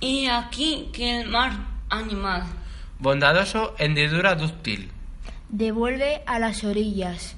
Y aquí que el mar animal. Bondadoso, hendidura dúctil. Devuelve a las orillas.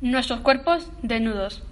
Nuestros cuerpos desnudos.